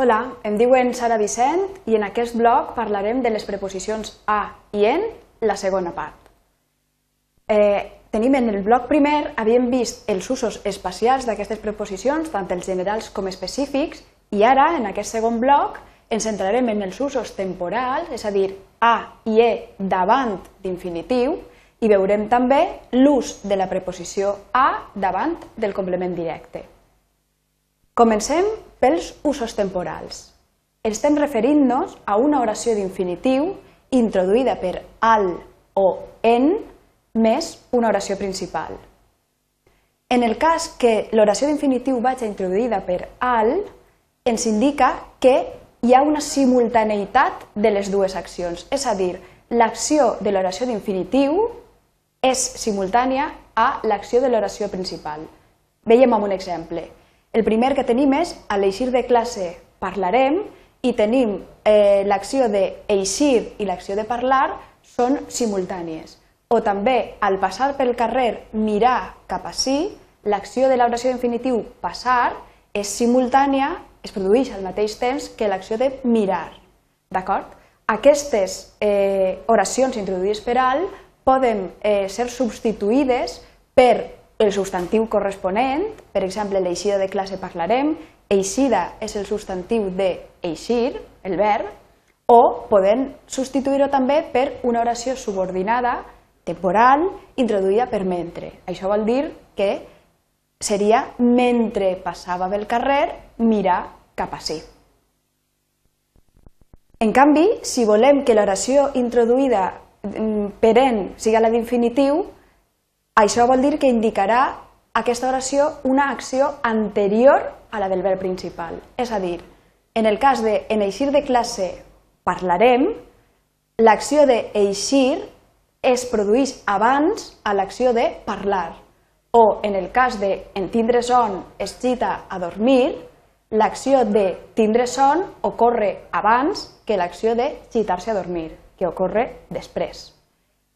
Hola, em diuen Sara Vicent i en aquest blog parlarem de les preposicions a i en, la segona part. Eh, tenim en el bloc primer, havíem vist els usos espacials d'aquestes preposicions, tant els generals com específics, i ara, en aquest segon bloc, ens centrarem en els usos temporals, és a dir, a i e davant d'infinitiu, i veurem també l'ús de la preposició a davant del complement directe. Comencem pels usos temporals. Estem referint-nos a una oració d'infinitiu introduïda per al o en més una oració principal. En el cas que l'oració d'infinitiu vagi introduïda per al, ens indica que hi ha una simultaneïtat de les dues accions, és a dir, l'acció de l'oració d'infinitiu és simultània a l'acció de l'oració principal. Veiem amb un exemple. El primer que tenim és a l'eixir de classe parlarem i tenim eh, l'acció d'eixir i l'acció de parlar són simultànies. O també al passar pel carrer mirar cap a sí, l'acció de l'oració d'infinitiu passar és simultània, es produeix al mateix temps que l'acció de mirar. D'acord? Aquestes eh, oracions introduïdes per al poden eh, ser substituïdes per el substantiu corresponent, per exemple, l'eixida de classe parlarem, eixida és el substantiu de eixir, el verb, o poden substituir-ho també per una oració subordinada, temporal, introduïda per mentre. Això vol dir que seria mentre passava pel carrer, mirar cap a sí. En canvi, si volem que l'oració introduïda Mm, peren siga la d'infinitiu, això vol dir que indicarà aquesta oració una acció anterior a la del verb principal. És a dir, en el cas de en eixir de classe parlarem, l'acció de eixir es produeix abans a l'acció de parlar. O en el cas de en tindre son es cita a dormir, l'acció de tindre son ocorre abans que l'acció de citar-se a dormir que ocorre després.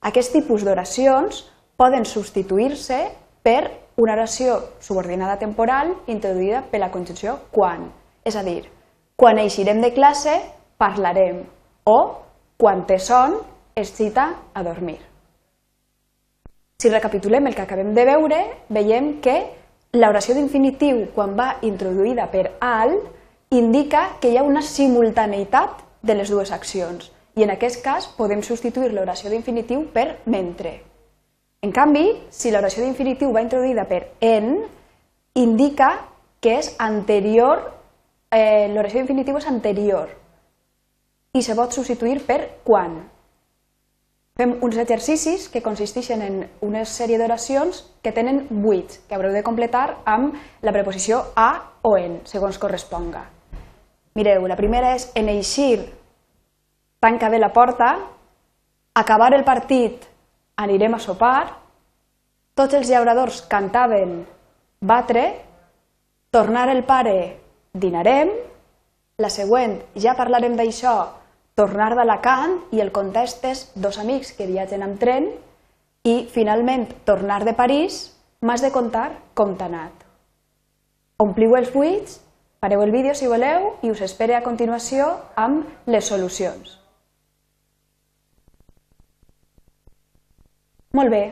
Aquest tipus d'oracions poden substituir-se per una oració subordinada temporal introduïda per la conjunció quan, és a dir, quan eixirem de classe parlarem o quan té son es cita a dormir. Si recapitulem el que acabem de veure, veiem que l'oració d'infinitiu, quan va introduïda per al, indica que hi ha una simultaneïtat de les dues accions i en aquest cas podem substituir l'oració d'infinitiu per mentre. En canvi, si l'oració d'infinitiu va introduïda per en, indica que és anterior, eh, l'oració d'infinitiu és anterior i se pot substituir per quan. Fem uns exercicis que consisteixen en una sèrie d'oracions que tenen buits, que haureu de completar amb la preposició a o en, segons corresponga. Mireu, la primera és en eixir tanca bé la porta, acabar el partit anirem a sopar, tots els llauradors cantaven batre, tornar el pare dinarem, la següent ja parlarem d'això, tornar d'Alacant i el context és dos amics que viatgen amb tren i finalment tornar de París m'has de contar com t'ha anat. Ompliu els buits, pareu el vídeo si voleu i us espere a continuació amb les solucions. Molt bé,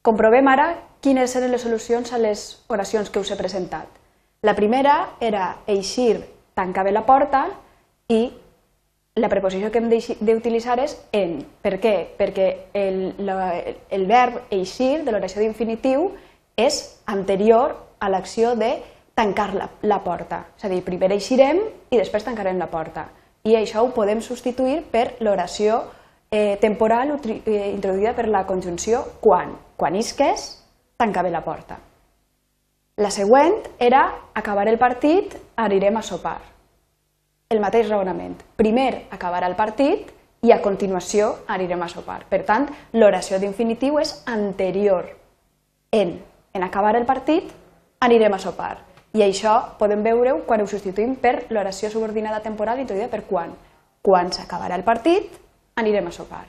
comprovem ara quines eren les solucions a les oracions que us he presentat. La primera era eixir, tancar bé la porta i la preposició que hem d'utilitzar és en. Per què? Perquè el, la, el verb eixir de l'oració d'infinitiu és anterior a l'acció de tancar la, la porta. És a dir, primer eixirem i després tancarem la porta. I això ho podem substituir per l'oració eh, temporal eh, introduïda per la conjunció quan. Quan isques, tanca bé la porta. La següent era acabar el partit, anirem a sopar. El mateix raonament. Primer acabarà el partit i a continuació anirem a sopar. Per tant, l'oració d'infinitiu és anterior. En, en acabar el partit, anirem a sopar. I això podem veure-ho quan ho substituïm per l'oració subordinada temporal introduïda per quan. Quan s'acabarà el partit, anirem a sopar.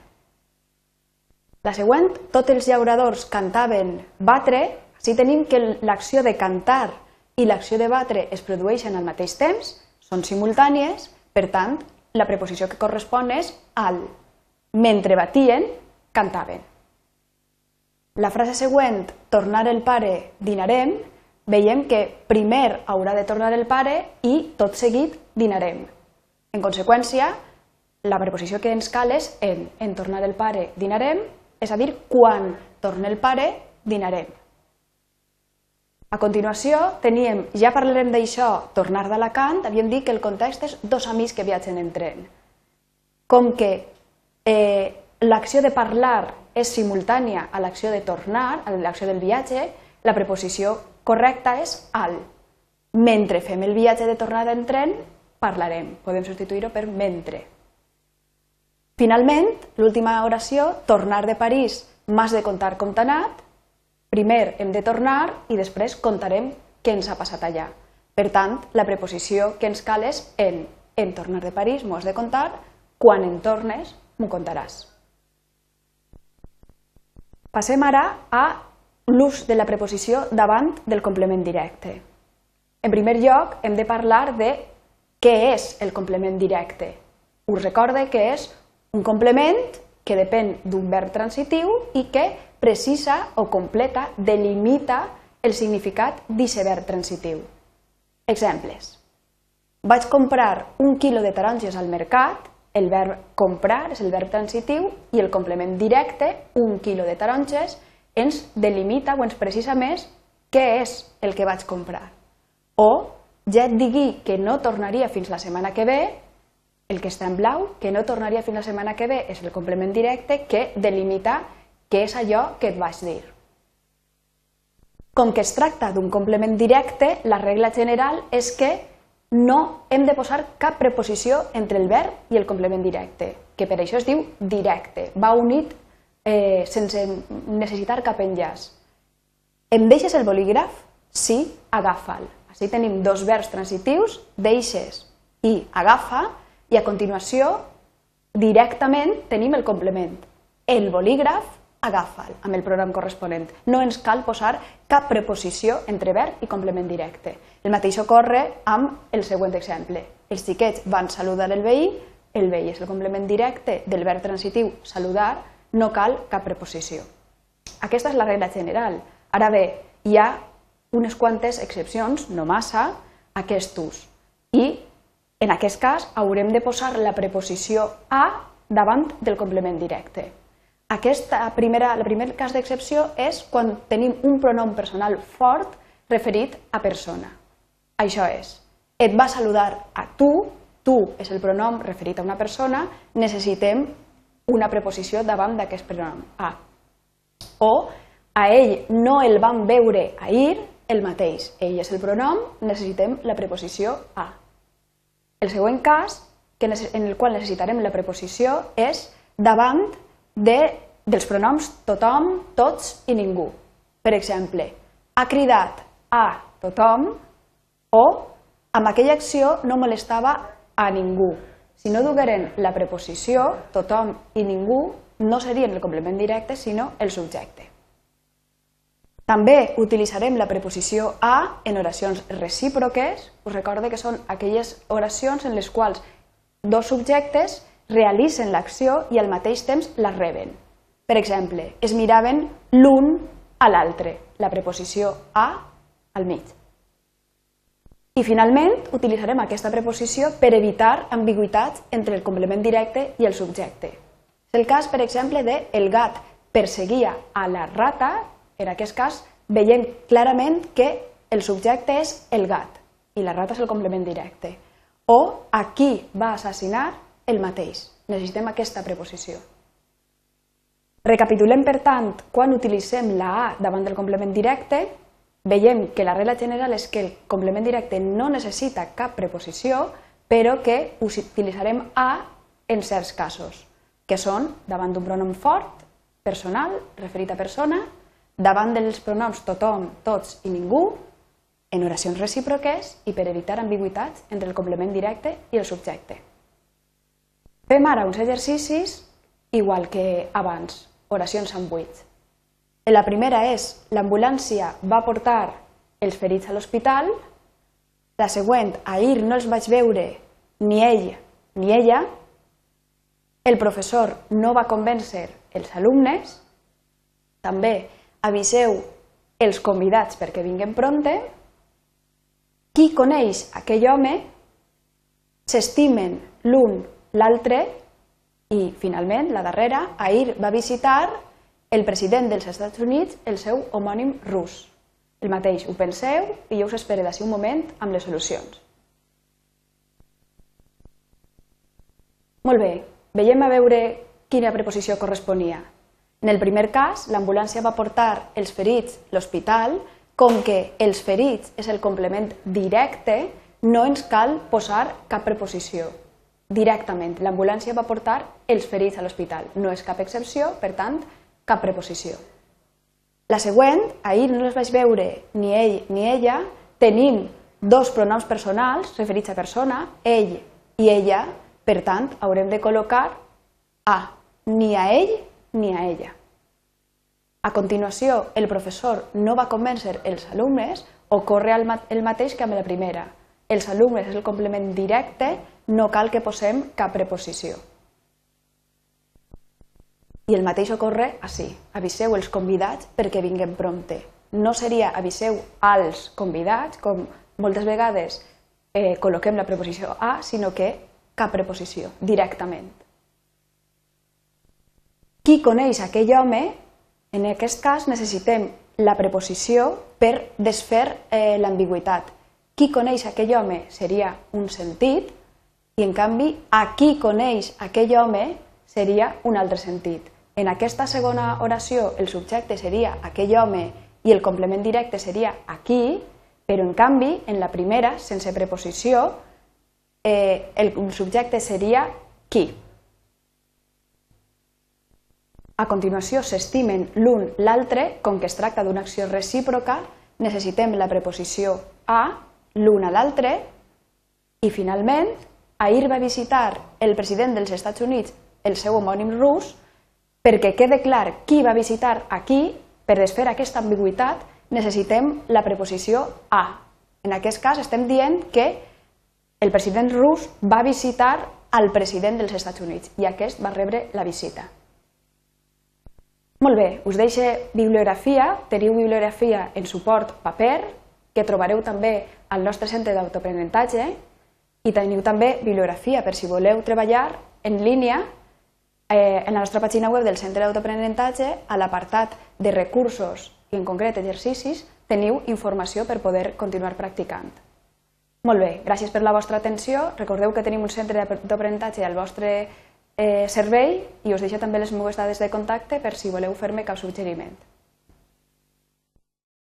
La següent, tots els llauradors cantaven batre, si tenim que l'acció de cantar i l'acció de batre es produeixen al mateix temps, són simultànies, per tant, la preposició que correspon és al. Mentre batien, cantaven. La frase següent, tornar el pare, dinarem, veiem que primer haurà de tornar el pare i tot seguit dinarem. En conseqüència, la preposició que ens cal és en, en tornar el pare, dinarem, és a dir, quan torna el pare, dinarem. A continuació, teníem, ja parlarem d'això, tornar d'Alacant, havíem dit que el context és dos amics que viatgen en tren. Com que eh, l'acció de parlar és simultània a l'acció de tornar, a l'acció del viatge, la preposició correcta és al. Mentre fem el viatge de tornada en tren, parlarem. Podem substituir-ho per mentre. Finalment, l'última oració, tornar de París, m'has de contar com t'ha anat, Primer hem de tornar i després contarem què ens ha passat allà. Per tant, la preposició que ens cal és en. En tornar de París m'ho has de contar, quan en tornes m'ho contaràs. Passem ara a l'ús de la preposició davant del complement directe. En primer lloc, hem de parlar de què és el complement directe. Us recorde que és un complement que depèn d'un verb transitiu i que precisa o completa, delimita el significat d'aquest verb transitiu. Exemples. Vaig comprar un quilo de taronges al mercat, el verb comprar és el verb transitiu i el complement directe, un quilo de taronges, ens delimita o ens precisa més què és el que vaig comprar. O ja et digui que no tornaria fins la setmana que ve, el que està en blau, que no tornaria fins la setmana que ve, és el complement directe que delimita què és allò que et vaig dir. Com que es tracta d'un complement directe, la regla general és que no hem de posar cap preposició entre el verb i el complement directe, que per això es diu directe, va unit eh, sense necessitar cap enllaç. Em deixes el bolígraf? Sí, agafa'l. Així tenim dos verbs transitius, deixes i agafa, i a continuació directament tenim el complement. El bolígraf agafa'l amb el pronom corresponent. No ens cal posar cap preposició entre verb i complement directe. El mateix ocorre amb el següent exemple. Els xiquets van saludar el veí, el veí és el complement directe del verb transitiu saludar, no cal cap preposició. Aquesta és la regla general. Ara bé, hi ha unes quantes excepcions, no massa, a aquest ús. I en aquest cas haurem de posar la preposició a davant del complement directe. Aquesta primera, el primer cas d'excepció és quan tenim un pronom personal fort referit a persona. Això és, et va saludar a tu, tu és el pronom referit a una persona, necessitem una preposició davant d'aquest pronom, a. O a ell no el vam veure ahir, el mateix. Ell és el pronom, necessitem la preposició a. El següent cas en el qual necessitarem la preposició és davant de, dels pronoms tothom, tots i ningú. Per exemple, ha cridat a tothom o amb aquella acció no molestava a ningú. Si no dugueren la preposició tothom i ningú, no serien el complement directe, sinó el subjecte. També utilitzarem la preposició a en oracions recíproques. Us recorde que són aquelles oracions en les quals dos subjectes realitzen l'acció i al mateix temps la reben. Per exemple, es miraven l'un a l'altre, la preposició a al mig. I finalment utilitzarem aquesta preposició per evitar ambigüitats entre el complement directe i el subjecte. És el cas, per exemple, de el gat perseguia a la rata, en aquest cas veiem clarament que el subjecte és el gat i la rata és el complement directe. O a qui va assassinar el mateix. Necessitem aquesta preposició. Recapitulem, per tant, quan utilitzem la A davant del complement directe, veiem que la regla general és que el complement directe no necessita cap preposició, però que utilitzarem A en certs casos, que són davant d'un pronom fort, personal, referit a persona, davant dels pronoms tothom, tots i ningú, en oracions recíproques i per evitar ambigüitats entre el complement directe i el subjecte. Fem ara uns exercicis igual que abans, oracions amb buits. La primera és l'ambulància va portar els ferits a l'hospital La següent, ahir no els vaig veure ni ell ni ella. El professor no va convèncer els alumnes. També aviseu els convidats perquè vinguen pronte. Qui coneix aquell home s'estimen l'un l'altre i, finalment, la darrera, ahir va visitar el president dels Estats Units, el seu homònim rus. El mateix, ho penseu i jo us espero d'ací un moment amb les solucions. Molt bé, veiem a veure quina preposició corresponia. En el primer cas, l'ambulància va portar els ferits a l'hospital, com que els ferits és el complement directe, no ens cal posar cap preposició. Directament, l'ambulància va portar els ferits a l'hospital. No és cap excepció, per tant, cap preposició. La següent, ahir no les vaig veure ni ell ni ella, tenim dos pronoms personals referits a persona, ell i ella, per tant, haurem de col·locar a ni a ell ni a ella. A continuació, el professor no va convèncer els alumnes, ocorre el mateix que amb la primera. Els alumnes és el complement directe, no cal que posem cap preposició. I el mateix ocorre així. Aviseu els convidats perquè vinguen prompte. No seria aviseu als convidats, com moltes vegades eh, col·loquem la preposició a, sinó que cap preposició, directament. Qui coneix aquell home, en aquest cas necessitem la preposició per desfer eh, l'ambigüitat. Qui coneix aquell home seria un sentit i, en canvi, a qui coneix aquell home seria un altre sentit. En aquesta segona oració el subjecte seria aquell home i el complement directe seria aquí, però en canvi, en la primera, sense preposició, eh, el subjecte seria qui. A continuació s'estimen l'un l'altre, com que es tracta d'una acció recíproca, necessitem la preposició a, l'un a l'altre, i finalment, ahir va visitar el president dels Estats Units el seu homònim rus, perquè quede clar qui va visitar aquí, per desfer aquesta ambigüitat necessitem la preposició a. En aquest cas estem dient que el president rus va visitar al president dels Estats Units i aquest va rebre la visita. Molt bé, us deixo bibliografia, teniu bibliografia en suport paper, que trobareu també al nostre centre d'autoaprenentatge, i teniu també bibliografia per si voleu treballar en línia eh, en la nostra pàgina web del Centre d'Autoaprenentatge, a l'apartat de recursos i en concret exercicis, teniu informació per poder continuar practicant. Molt bé, gràcies per la vostra atenció. Recordeu que tenim un centre d'aprenentatge al vostre eh, servei i us deixo també les meves dades de contacte per si voleu fer-me cap suggeriment.